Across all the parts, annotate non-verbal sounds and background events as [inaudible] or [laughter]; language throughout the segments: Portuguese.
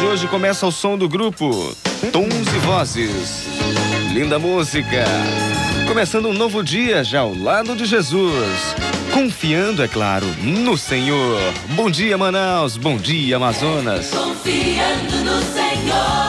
de hoje começa ao som do grupo Tons e Vozes. Linda música. Começando um novo dia já ao lado de Jesus. Confiando, é claro, no Senhor. Bom dia, Manaus. Bom dia, Amazonas. Confiando no Senhor.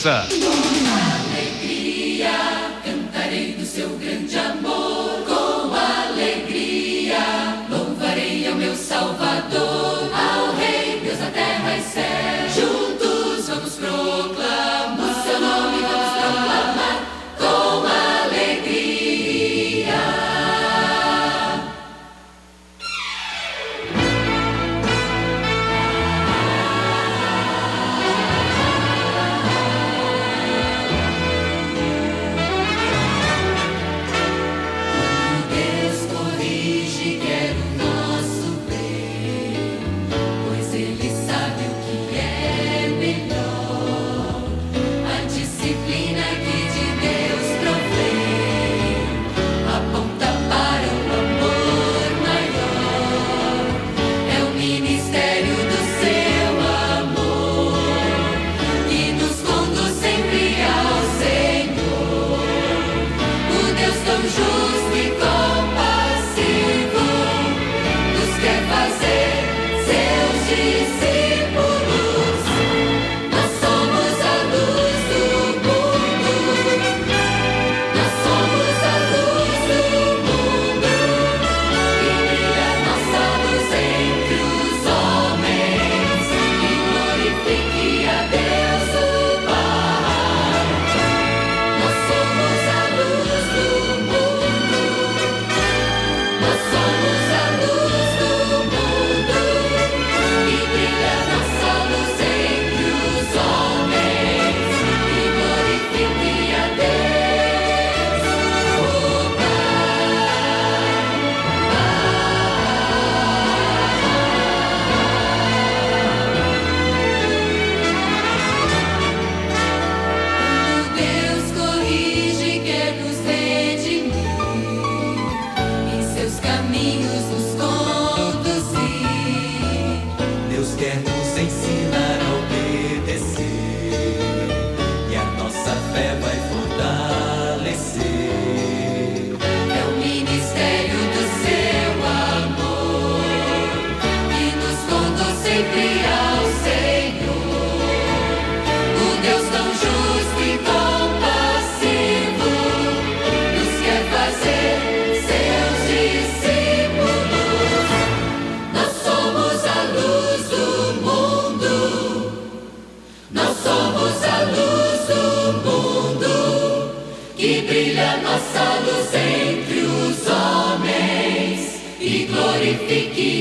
sir.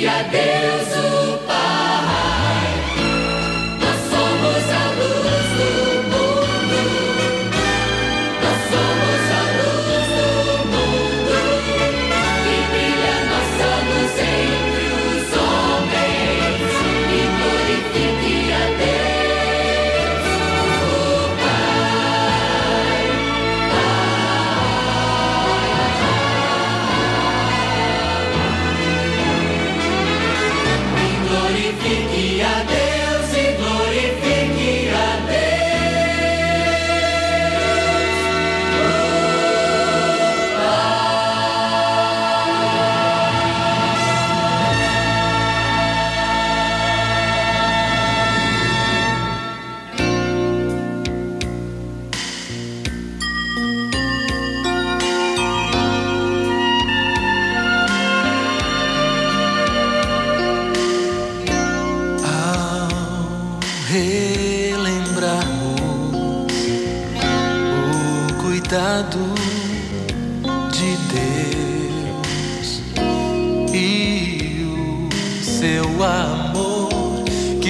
a Deus o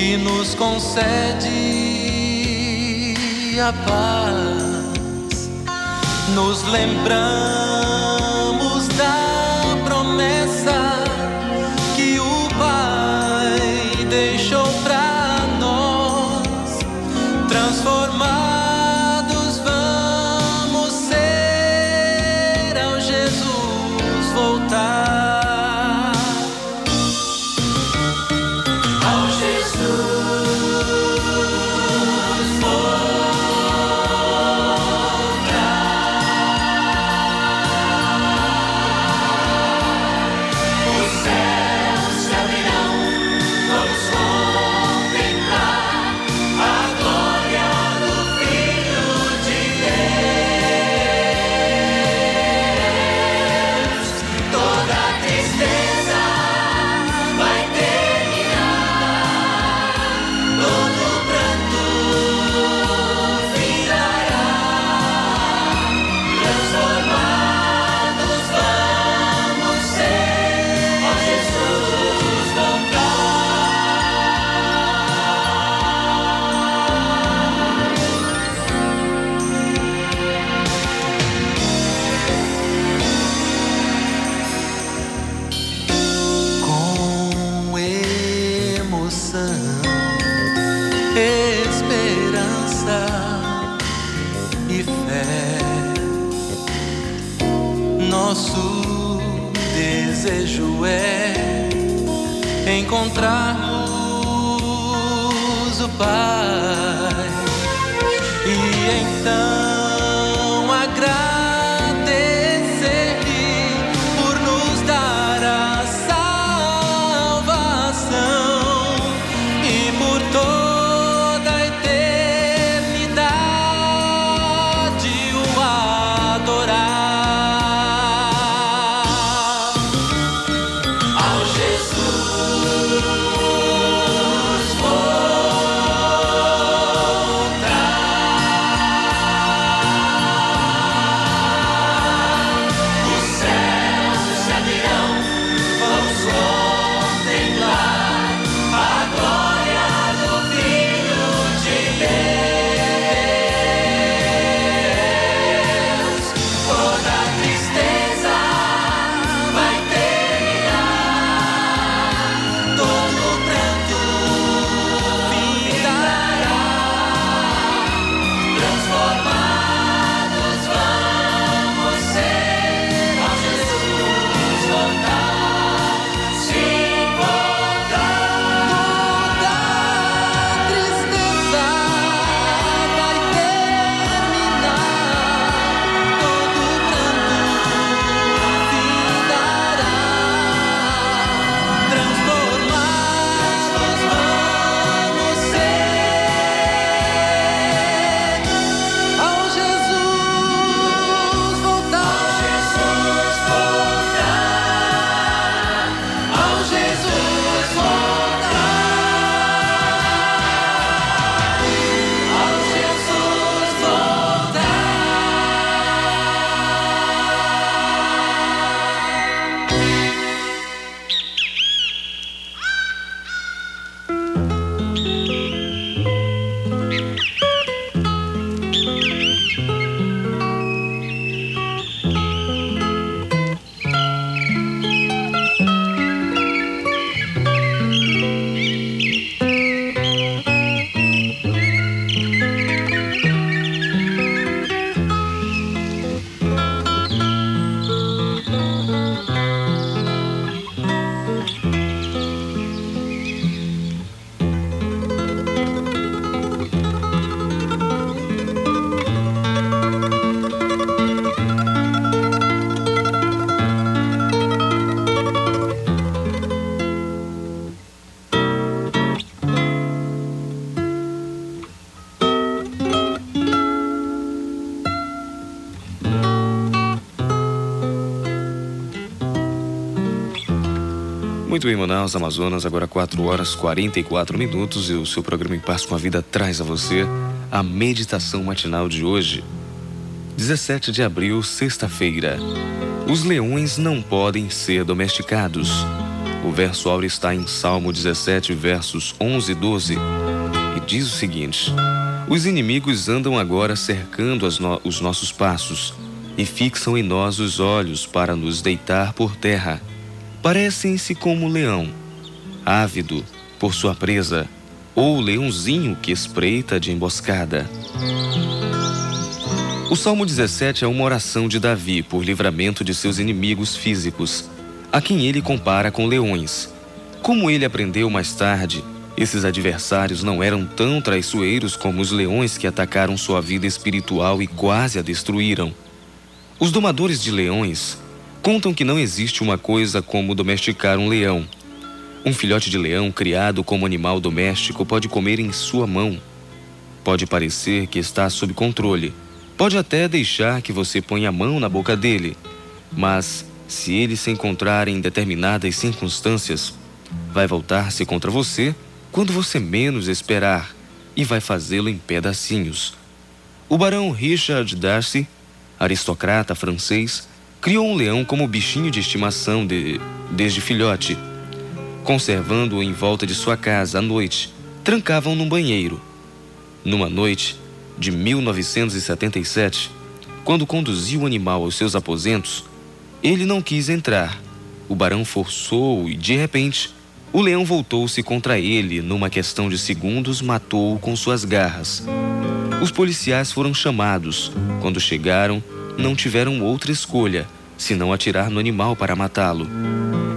que nos concede a paz, nos lembrando encontrarmos o Pai. Muito bem, Manaus, Amazonas, agora 4 horas 44 minutos e o seu programa Em Paz com a Vida traz a você a meditação matinal de hoje. 17 de abril, sexta-feira. Os leões não podem ser domesticados. O verso áureo está em Salmo 17, versos 11 e 12, e diz o seguinte: Os inimigos andam agora cercando no os nossos passos e fixam em nós os olhos para nos deitar por terra. Parecem-se como o leão, ávido por sua presa, ou o leãozinho que espreita de emboscada. O Salmo 17 é uma oração de Davi por livramento de seus inimigos físicos, a quem ele compara com leões. Como ele aprendeu mais tarde, esses adversários não eram tão traiçoeiros como os leões que atacaram sua vida espiritual e quase a destruíram. Os domadores de leões contam que não existe uma coisa como domesticar um leão. Um filhote de leão criado como animal doméstico pode comer em sua mão. Pode parecer que está sob controle Pode até deixar que você ponha a mão na boca dele, mas se ele se encontrar em determinadas circunstâncias, vai voltar-se contra você quando você menos esperar e vai fazê-lo em pedacinhos. O barão Richard Darcy, aristocrata francês, criou um leão como bichinho de estimação de, desde filhote. Conservando-o em volta de sua casa à noite, trancavam num banheiro. Numa noite, de 1977, quando conduziu o animal aos seus aposentos, ele não quis entrar. O barão forçou e, de repente, o leão voltou-se contra ele. Numa questão de segundos, matou-o com suas garras. Os policiais foram chamados. Quando chegaram, não tiveram outra escolha senão atirar no animal para matá-lo.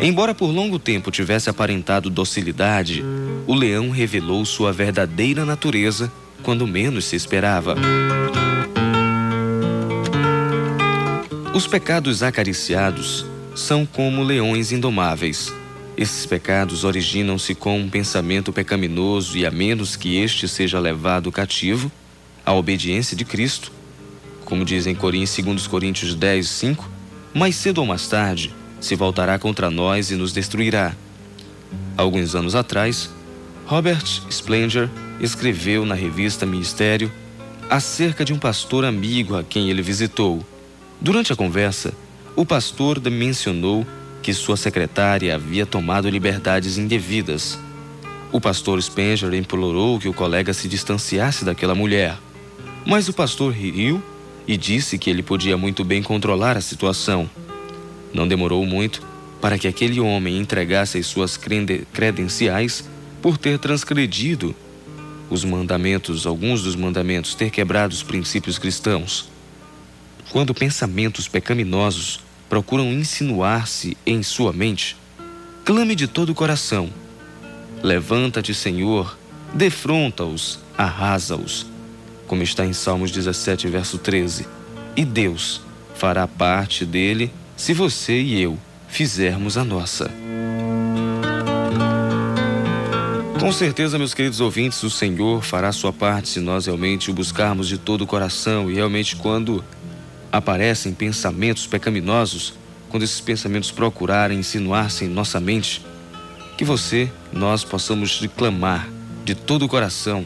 Embora por longo tempo tivesse aparentado docilidade, o leão revelou sua verdadeira natureza quando menos se esperava. Os pecados acariciados são como leões indomáveis. Esses pecados originam-se com um pensamento pecaminoso e, a menos que este seja levado cativo à obediência de Cristo, como dizem em 2 Coríntios 10, 5, mais cedo ou mais tarde se voltará contra nós e nos destruirá. Alguns anos atrás, Robert Splanger escreveu na revista Ministério acerca de um pastor amigo a quem ele visitou. Durante a conversa, o pastor mencionou que sua secretária havia tomado liberdades indevidas. O pastor Spenger implorou que o colega se distanciasse daquela mulher. Mas o pastor riu e disse que ele podia muito bem controlar a situação. Não demorou muito para que aquele homem entregasse as suas credenciais por ter transgredido os mandamentos, alguns dos mandamentos, ter quebrado os princípios cristãos. Quando pensamentos pecaminosos procuram insinuar-se em sua mente, clame de todo o coração: Levanta-te, Senhor, defronta-os, arrasa-os, como está em Salmos 17, verso 13. E Deus fará parte dele se você e eu fizermos a nossa. Com certeza, meus queridos ouvintes, o Senhor fará sua parte se nós realmente o buscarmos de todo o coração e realmente quando aparecem pensamentos pecaminosos, quando esses pensamentos procurarem insinuar-se em nossa mente, que você, nós possamos clamar de todo o coração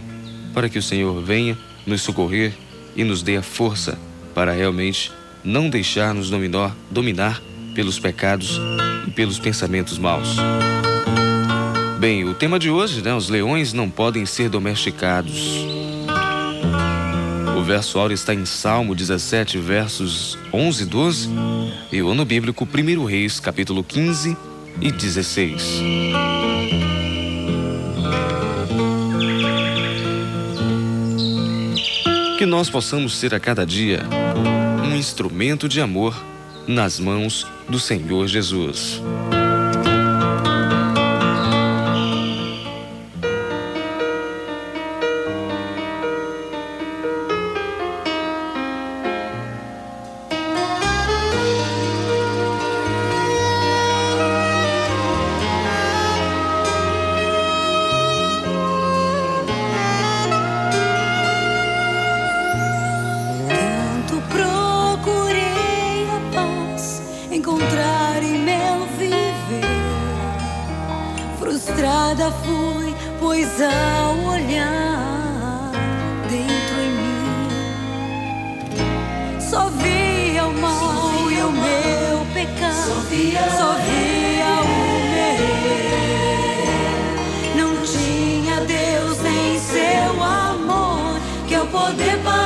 para que o Senhor venha nos socorrer e nos dê a força para realmente não deixar-nos dominar, dominar pelos pecados e pelos pensamentos maus. Bem, o tema de hoje, né? Os leões não podem ser domesticados. O verso áureo está em Salmo 17, versos 11 e 12, e o ano bíblico 1 Reis, capítulo 15 e 16. Nós possamos ser a cada dia um instrumento de amor nas mãos do Senhor Jesus. encontrar em meu viver. Frustrada fui, pois ao olhar dentro em mim, só via o mal via e o mal, meu pecado. Só via, só via o meu. Não tinha Deus nem seu amor que eu poder parar.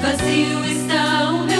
vazio está o meu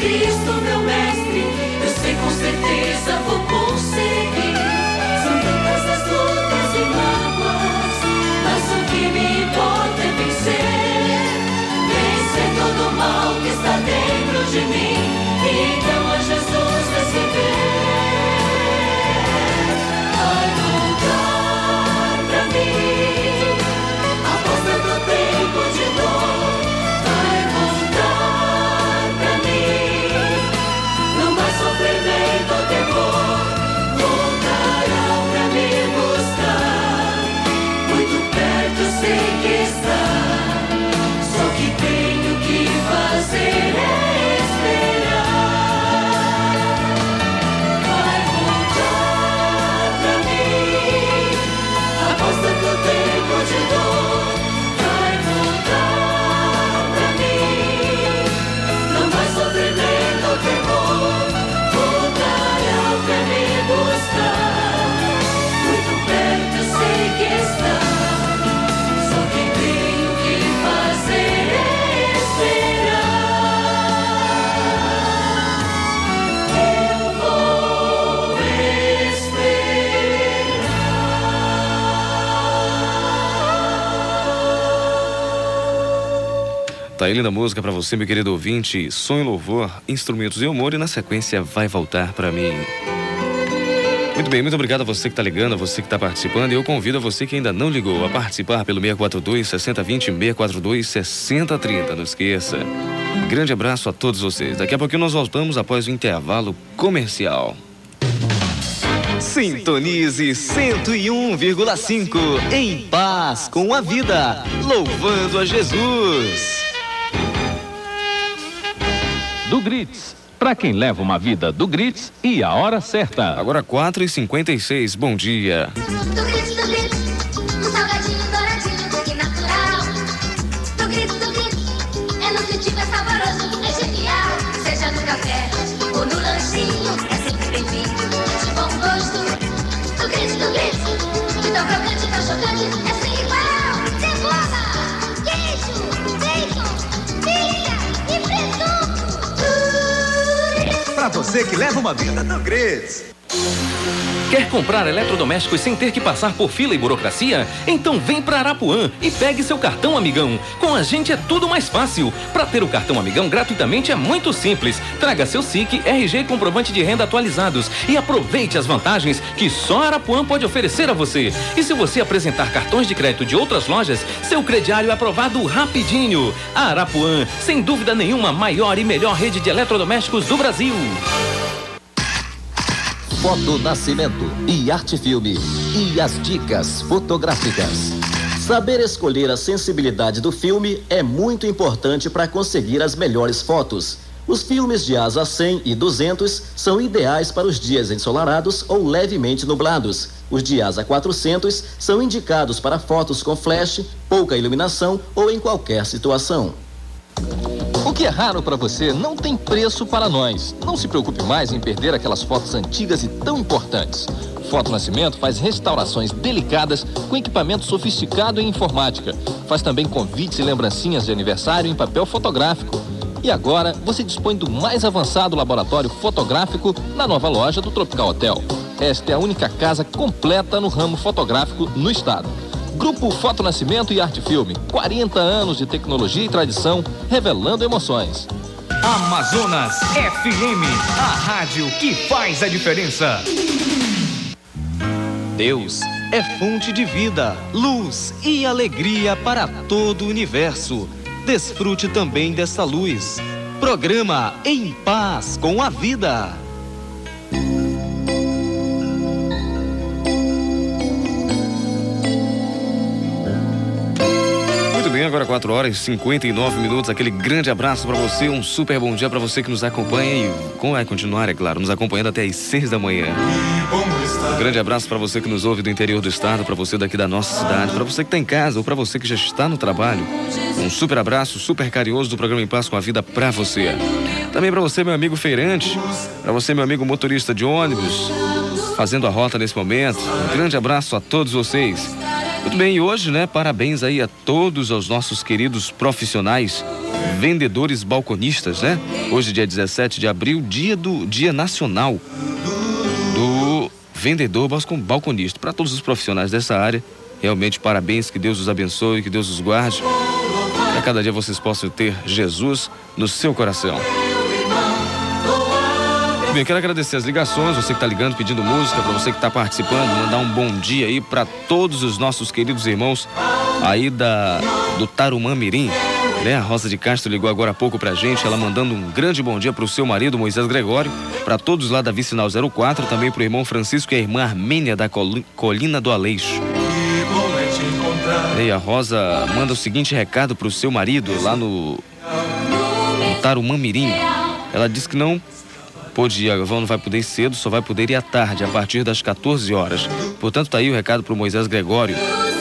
Cristo, meu mestre, eu sei com certeza vou conseguir. São tantas as lutas e mágoas, mas o que me importa é vencer. Vencer todo o mal que está dentro de mim. Tá linda música para você, meu querido ouvinte. Som e louvor, instrumentos e humor e na sequência vai voltar para mim. Muito bem, muito obrigado a você que está ligando, a você que está participando. E eu convido a você que ainda não ligou a participar pelo 642 6020 642 6030. Não esqueça. Grande abraço a todos vocês. Daqui a pouquinho nós voltamos após o intervalo comercial. Sintonize 101,5 em paz com a vida, louvando a Jesus. Do Grits, para quem leva uma vida do Grits e a hora certa. Agora 4h56, bom dia. Do grito, do grito, um salgadinho douradinho e natural. Do grito, do grito, é nutritivo, é saboroso, é genial. Seja no café ou no lanchinho, é sempre bem-vindo, de bom gosto. Do grito, do de tão crocante, tão chocante, é Pra você que leva uma vida do Grits. Quer comprar eletrodomésticos sem ter que passar por fila e burocracia? Então vem para Arapuã e pegue seu cartão Amigão. Com a gente é tudo mais fácil. Para ter o cartão Amigão gratuitamente é muito simples. Traga seu SIC, RG e comprovante de renda atualizados e aproveite as vantagens que só Arapuã pode oferecer a você. E se você apresentar cartões de crédito de outras lojas, seu crediário é aprovado rapidinho. Arapuã, sem dúvida nenhuma, maior e melhor rede de eletrodomésticos do Brasil. Foto Nascimento e Arte Filme e as dicas fotográficas. Saber escolher a sensibilidade do filme é muito importante para conseguir as melhores fotos. Os filmes de asa 100 e 200 são ideais para os dias ensolarados ou levemente nublados. Os de asa 400 são indicados para fotos com flash, pouca iluminação ou em qualquer situação. O que é raro para você não tem preço para nós. Não se preocupe mais em perder aquelas fotos antigas e tão importantes. Foto Nascimento faz restaurações delicadas com equipamento sofisticado em informática. Faz também convites e lembrancinhas de aniversário em papel fotográfico. E agora você dispõe do mais avançado laboratório fotográfico na nova loja do Tropical Hotel. Esta é a única casa completa no ramo fotográfico no estado. Grupo Foto Nascimento e Arte Filme. 40 anos de tecnologia e tradição, revelando emoções. Amazonas FM, a rádio que faz a diferença. Deus é fonte de vida, luz e alegria para todo o universo. Desfrute também dessa luz. Programa Em Paz com a Vida. Bem, agora 4 horas e 59 minutos. Aquele grande abraço para você, um super bom dia para você que nos acompanha e como vai continuar, é claro, nos acompanhando até às 6 da manhã. Um grande abraço para você que nos ouve do interior do estado, para você daqui da nossa cidade, para você que está em casa ou para você que já está no trabalho. Um super abraço, super carinhoso do programa Em Paz com a Vida para você. Também para você, meu amigo feirante, para você, meu amigo motorista de ônibus, fazendo a rota nesse momento. Um grande abraço a todos vocês. Muito bem, e hoje, né, parabéns aí a todos os nossos queridos profissionais, vendedores balconistas, né? Hoje, dia 17 de abril, dia do Dia Nacional do Vendedor balcon- Balconista. Para todos os profissionais dessa área, realmente parabéns, que Deus os abençoe, que Deus os guarde. Para cada dia vocês possam ter Jesus no seu coração. Bem, quero agradecer as ligações, você que está ligando, pedindo música, para você que está participando, mandar um bom dia aí para todos os nossos queridos irmãos aí da do Tarumã Mirim. Né? A Rosa de Castro ligou agora há pouco pra gente, ela mandando um grande bom dia pro seu marido, Moisés Gregório, para todos lá da Vicinal 04, também pro irmão Francisco e a irmã Armênia da Coli- Colina do Aleixo. E a Rosa manda o seguinte recado pro seu marido lá no, no Tarumã Mirim. Ela diz que não pôde ir, a Galvão não vai poder ir cedo, só vai poder ir à tarde, a partir das 14 horas. Portanto, tá aí o recado pro Moisés Gregório.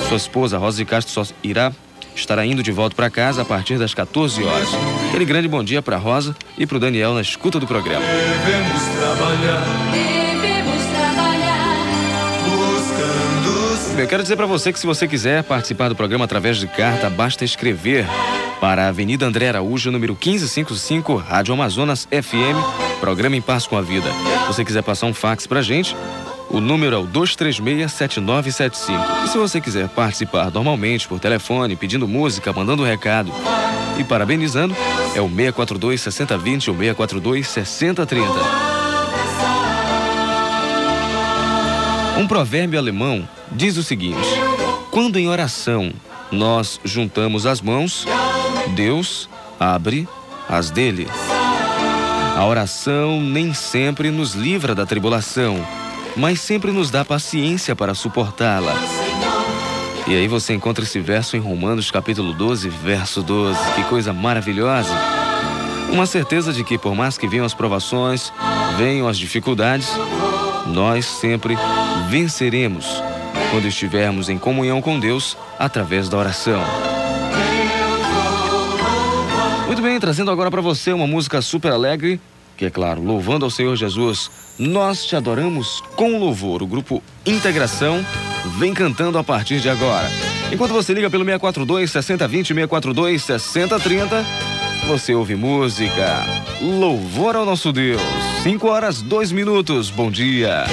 Sua esposa, Rosa de Castro, só irá estará indo de volta para casa a partir das 14 horas. Aquele grande bom dia para Rosa e para o Daniel na escuta do programa. Devemos trabalhar, eu quero dizer para você que se você quiser participar do programa através de carta, basta escrever para a Avenida André Araújo, número 1555, Rádio Amazonas FM, programa Em Paz com a Vida. Se você quiser passar um fax pra gente, o número é o 236-7975. E se você quiser participar normalmente por telefone, pedindo música, mandando um recado, E parabenizando, é o 642 6020 ou 642 Um provérbio alemão diz o seguinte: Quando em oração nós juntamos as mãos, Deus abre as dele. A oração nem sempre nos livra da tribulação, mas sempre nos dá paciência para suportá-la. E aí você encontra esse verso em Romanos capítulo 12, verso 12. Que coisa maravilhosa! Uma certeza de que por mais que venham as provações, venham as dificuldades, nós sempre venceremos quando estivermos em comunhão com Deus através da oração. Muito bem, trazendo agora para você uma música super alegre, que é claro, louvando ao Senhor Jesus. Nós te adoramos com louvor. O grupo Integração vem cantando a partir de agora. Enquanto você liga pelo 642 6020 642 6030, você ouve música. Louvor ao nosso Deus. 5 horas, 2 minutos. Bom dia.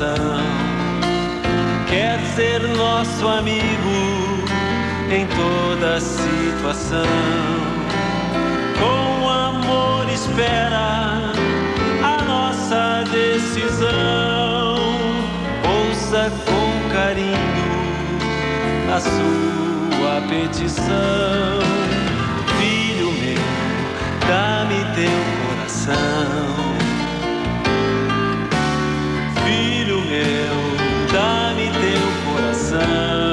Coração. Quer ser nosso amigo em toda situação. Com amor espera a nossa decisão. Ouça com carinho a sua petição. Filho meu, dá-me teu coração. Teu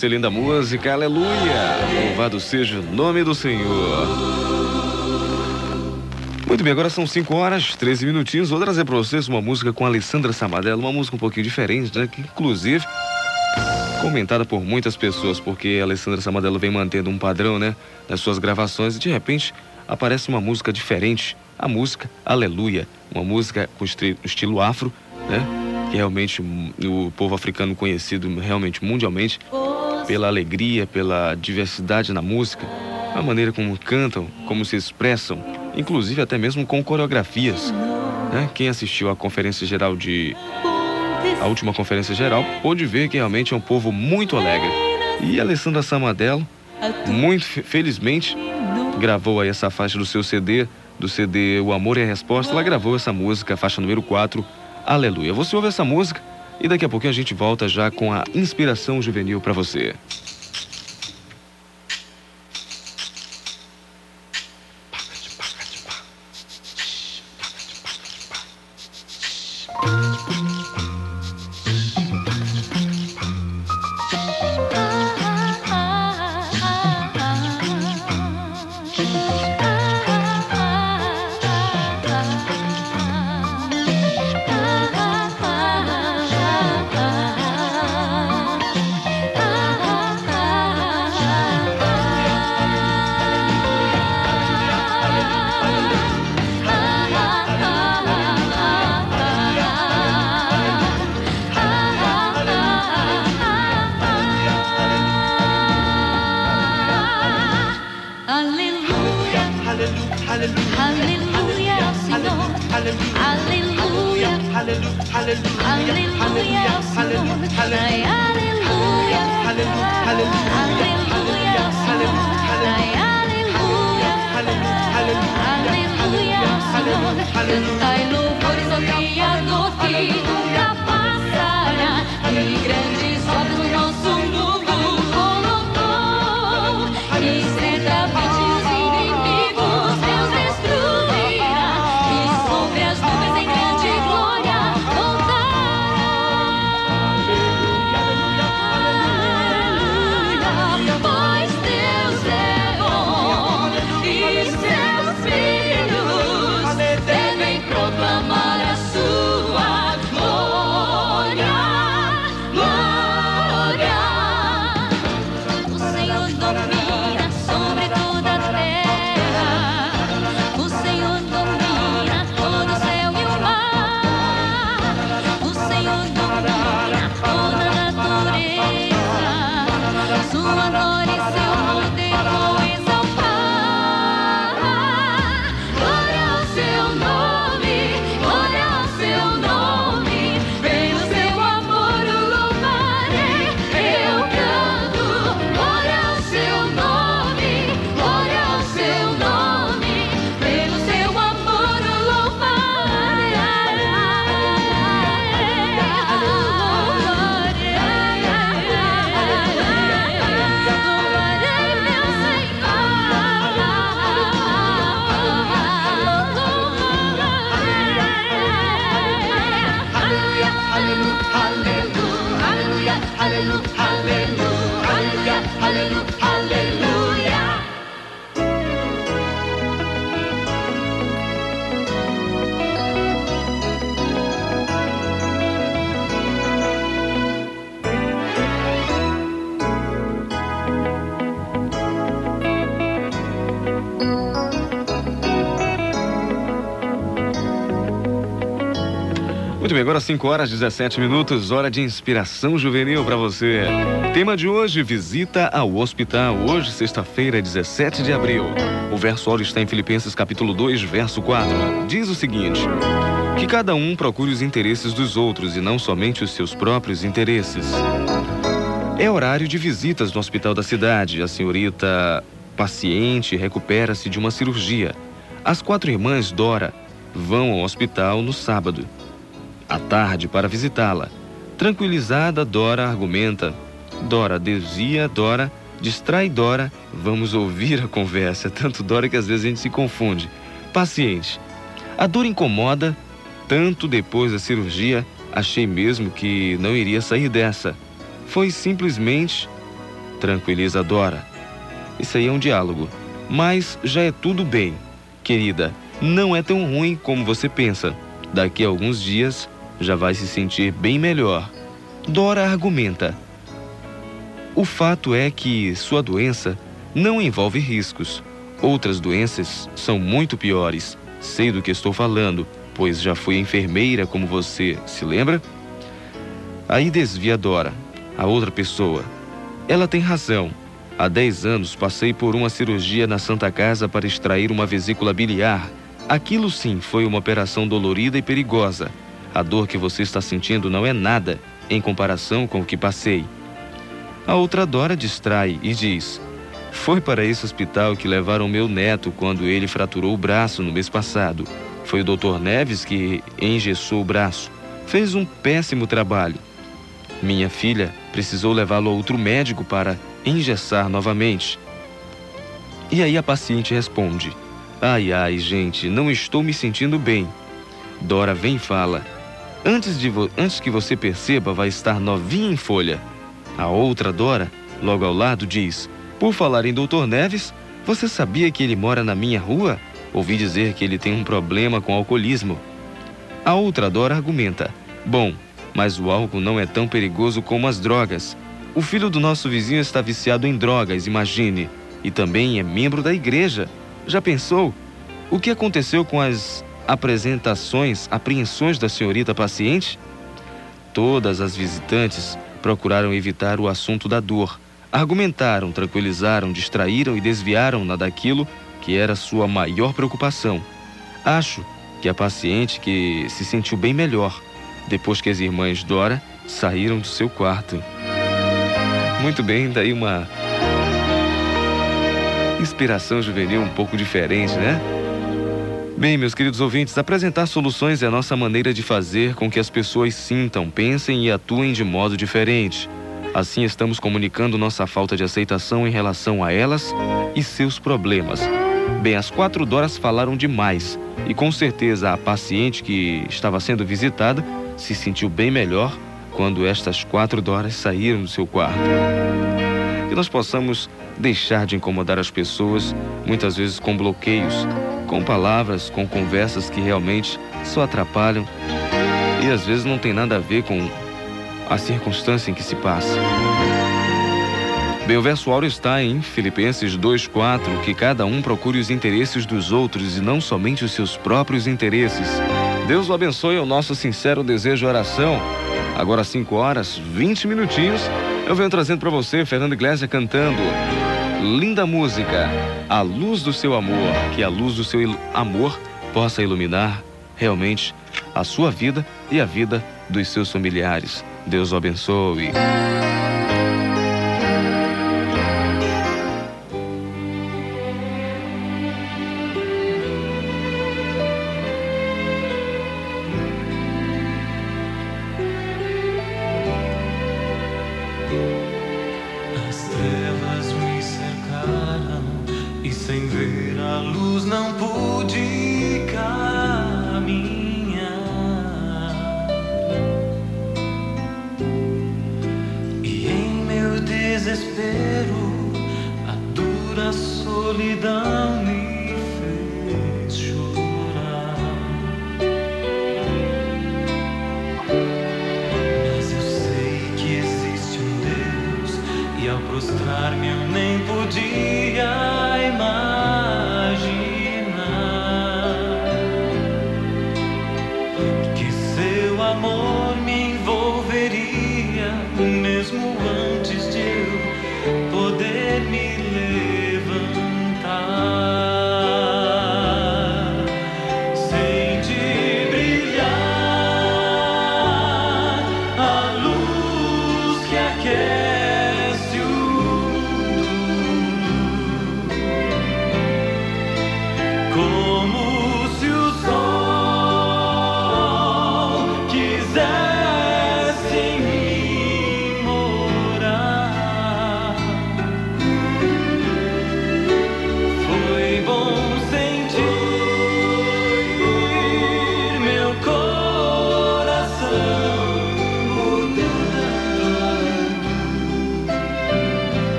Você, linda música, aleluia! Louvado seja o nome do Senhor. Muito bem, agora são 5 horas, 13 minutinhos. Vou trazer pra vocês uma música com Alessandra Samadella, uma música um pouquinho diferente, né? Que inclusive comentada por muitas pessoas, porque a Alessandra Samadella vem mantendo um padrão, né? Nas suas gravações e de repente aparece uma música diferente. A música Aleluia, uma música com estilo afro, né? que realmente o povo africano conhecido realmente mundialmente pela alegria, pela diversidade na música, a maneira como cantam, como se expressam, inclusive até mesmo com coreografias. Né? Quem assistiu à conferência geral de a última conferência geral pôde ver que realmente é um povo muito alegre. E Alessandra Samadello, muito felizmente, gravou aí essa faixa do seu CD, do CD O Amor e a Resposta. Ela gravou essa música, faixa número 4, Aleluia. Você ouve essa música e daqui a pouquinho a gente volta já com a inspiração juvenil para você. Muito bem, agora 5 horas 17 minutos, hora de inspiração juvenil para você. Tema de hoje, visita ao hospital. Hoje, sexta-feira, 17 de abril. O verso áureo está em Filipenses capítulo 2, verso 4. Diz o seguinte: Que cada um procure os interesses dos outros e não somente os seus próprios interesses. É horário de visitas no hospital da cidade. A senhorita paciente recupera-se de uma cirurgia. As quatro irmãs Dora vão ao hospital no sábado à tarde para visitá-la. Tranquilizada, Dora argumenta. Dora desvia, Dora distrai Dora. Vamos ouvir a conversa. [laughs] Tanto Dora que às vezes a gente se confunde. Paciente. A dor incomoda, tanto depois da cirurgia, achei mesmo que não iria sair dessa. foi simplesmente tranquiliza Dora. Isso aí é um diálogo. Mas já é tudo bem. Querida, não é tão ruim como você pensa. Daqui a alguns dias já vai se sentir bem melhor. Dora argumenta. O fato é que sua doença não envolve riscos. Outras doenças são muito piores. Sei do que estou falando, pois já fui enfermeira como você, se lembra? Aí desvia Dora, a outra pessoa. Ela tem razão. Há 10 anos passei por uma cirurgia na Santa Casa para extrair uma vesícula biliar. Aquilo sim foi uma operação dolorida e perigosa. A dor que você está sentindo não é nada em comparação com o que passei. A outra Dora distrai e diz: Foi para esse hospital que levaram meu neto quando ele fraturou o braço no mês passado. Foi o Dr. Neves que engessou o braço. Fez um péssimo trabalho. Minha filha precisou levá-lo a outro médico para engessar novamente. E aí a paciente responde: Ai, ai, gente, não estou me sentindo bem. Dora vem e fala: Antes, de antes que você perceba, vai estar novinha em folha. A outra Dora, logo ao lado, diz: Por falar em Doutor Neves, você sabia que ele mora na minha rua? Ouvi dizer que ele tem um problema com alcoolismo. A outra Dora argumenta: Bom, mas o álcool não é tão perigoso como as drogas. O filho do nosso vizinho está viciado em drogas, imagine, e também é membro da igreja. Já pensou? O que aconteceu com as apresentações, apreensões da senhorita paciente? Todas as visitantes procuraram evitar o assunto da dor. Argumentaram, tranquilizaram, distraíram e desviaram-na daquilo que era sua maior preocupação. Acho que a paciente que se sentiu bem melhor depois que as irmãs Dora saíram do seu quarto. Muito bem, daí uma inspiração juvenil um pouco diferente, né? Bem, meus queridos ouvintes, apresentar soluções é a nossa maneira de fazer com que as pessoas sintam, pensem e atuem de modo diferente. Assim, estamos comunicando nossa falta de aceitação em relação a elas e seus problemas. Bem, as quatro Doras falaram demais e com certeza a paciente que estava sendo visitada se sentiu bem melhor quando estas quatro Doras saíram do seu quarto. Que nós possamos deixar de incomodar as pessoas, muitas vezes com bloqueios, com palavras, com conversas que realmente só atrapalham e às vezes não tem nada a ver com a circunstância em que se passa. Bem, o verso áureo está em Filipenses 2,4, que cada um procure os interesses dos outros e não somente os seus próprios interesses. Deus o abençoe, é o nosso sincero desejo e oração. Agora 5 horas, 20 minutinhos, eu venho trazendo para você Fernando Iglesias cantando linda música, A Luz do Seu Amor, que a luz do seu amor possa iluminar realmente a sua vida e a vida dos seus familiares. Deus o abençoe.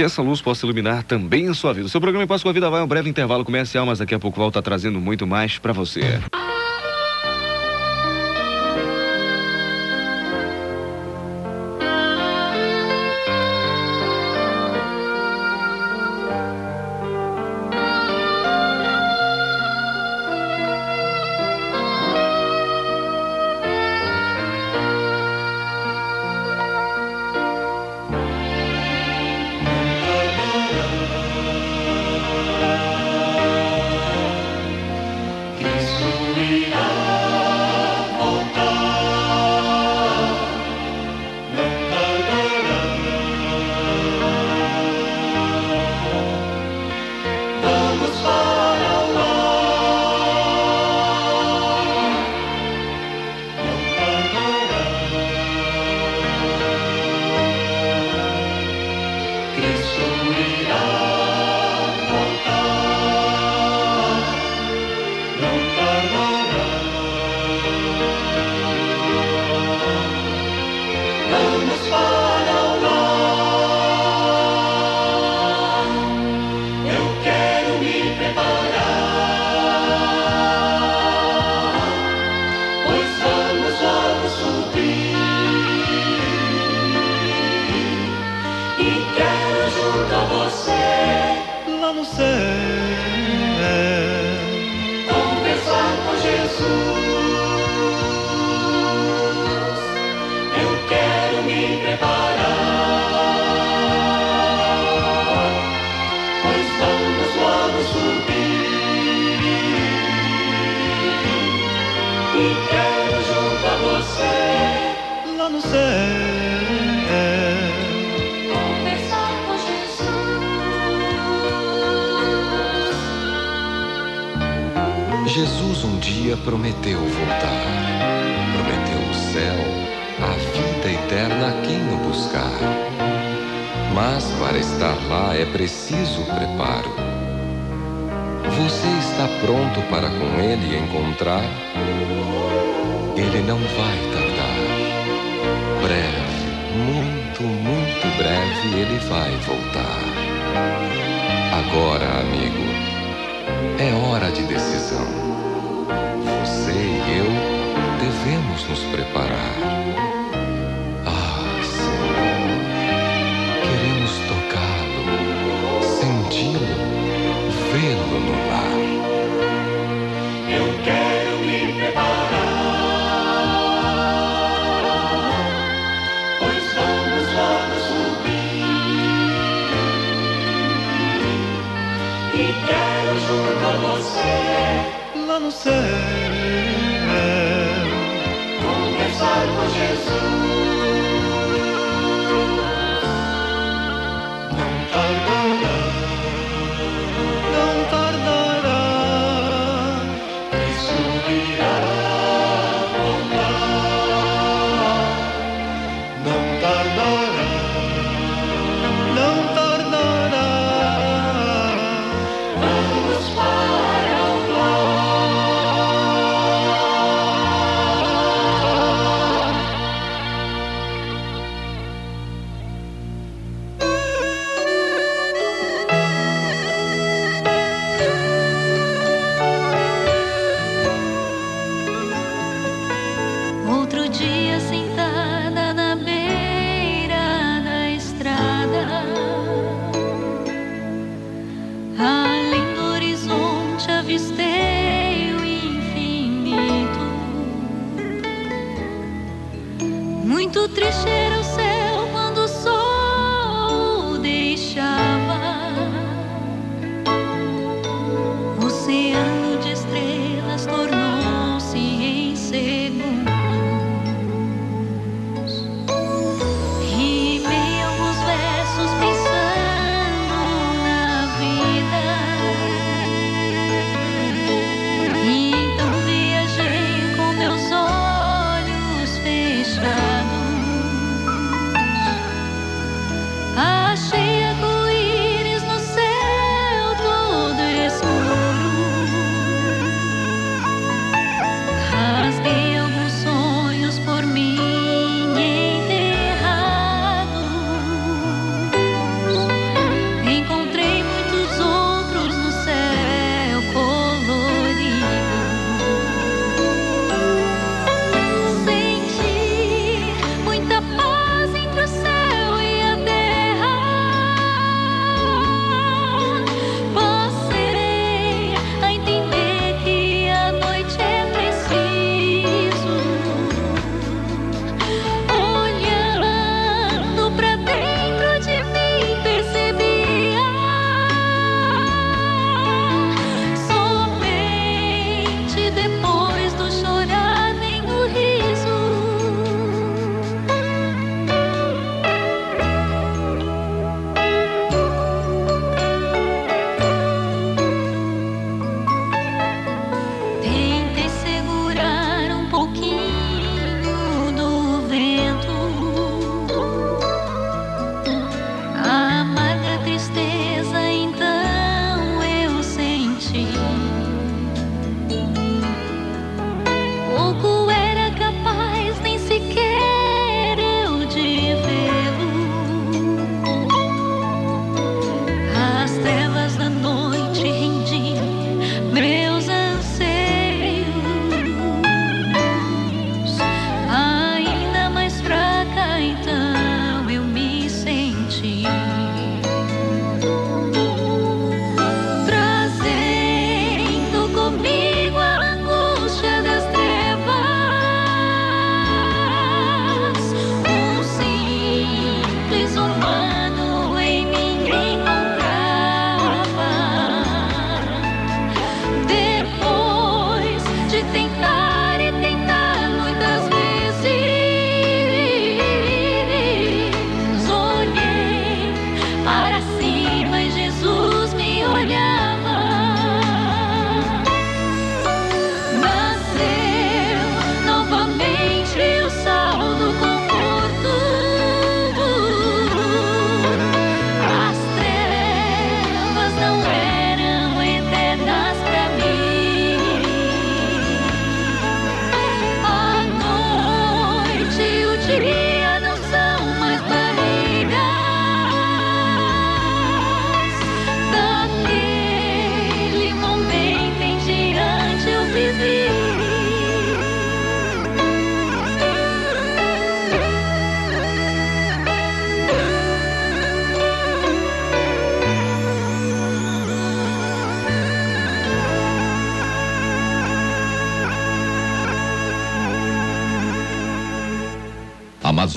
Que essa luz possa iluminar também a sua vida. O seu programa Paz com a Vida vai a um breve intervalo comercial, mas daqui a pouco volta trazendo muito mais pra você. Vamos para o dia prometeu voltar. Prometeu o céu, a vida eterna a quem o buscar. Mas para estar lá é preciso preparo. Você está pronto para com ele encontrar? Ele não vai tardar. Breve, muito, muito breve ele vai voltar. Agora, amigo, é hora de decisão. E eu devemos nos preparar. Ah, Senhor, queremos tocá-lo, senti-lo, vê-lo no lar. Você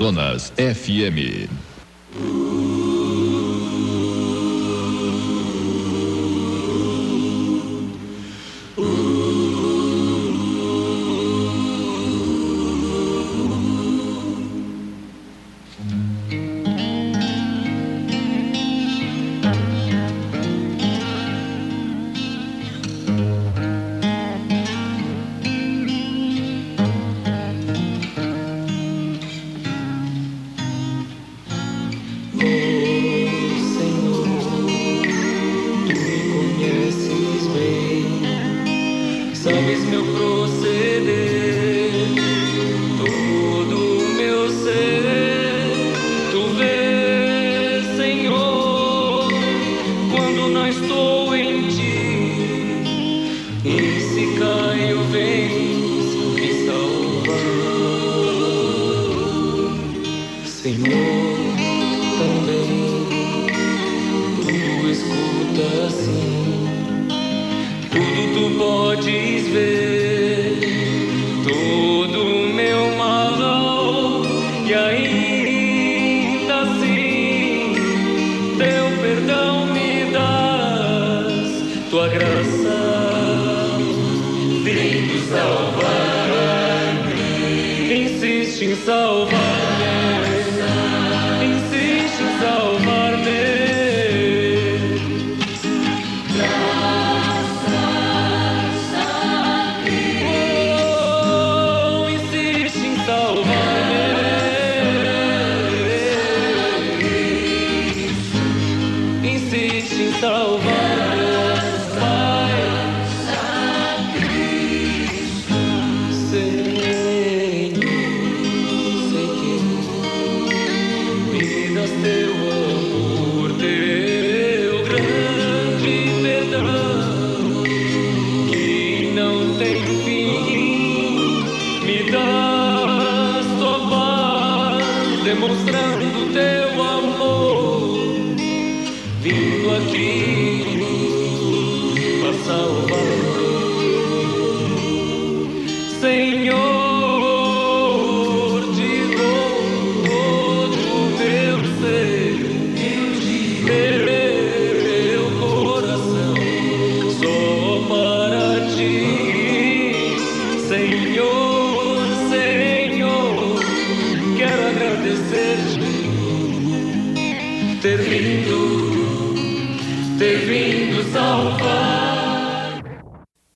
Amazonas FM.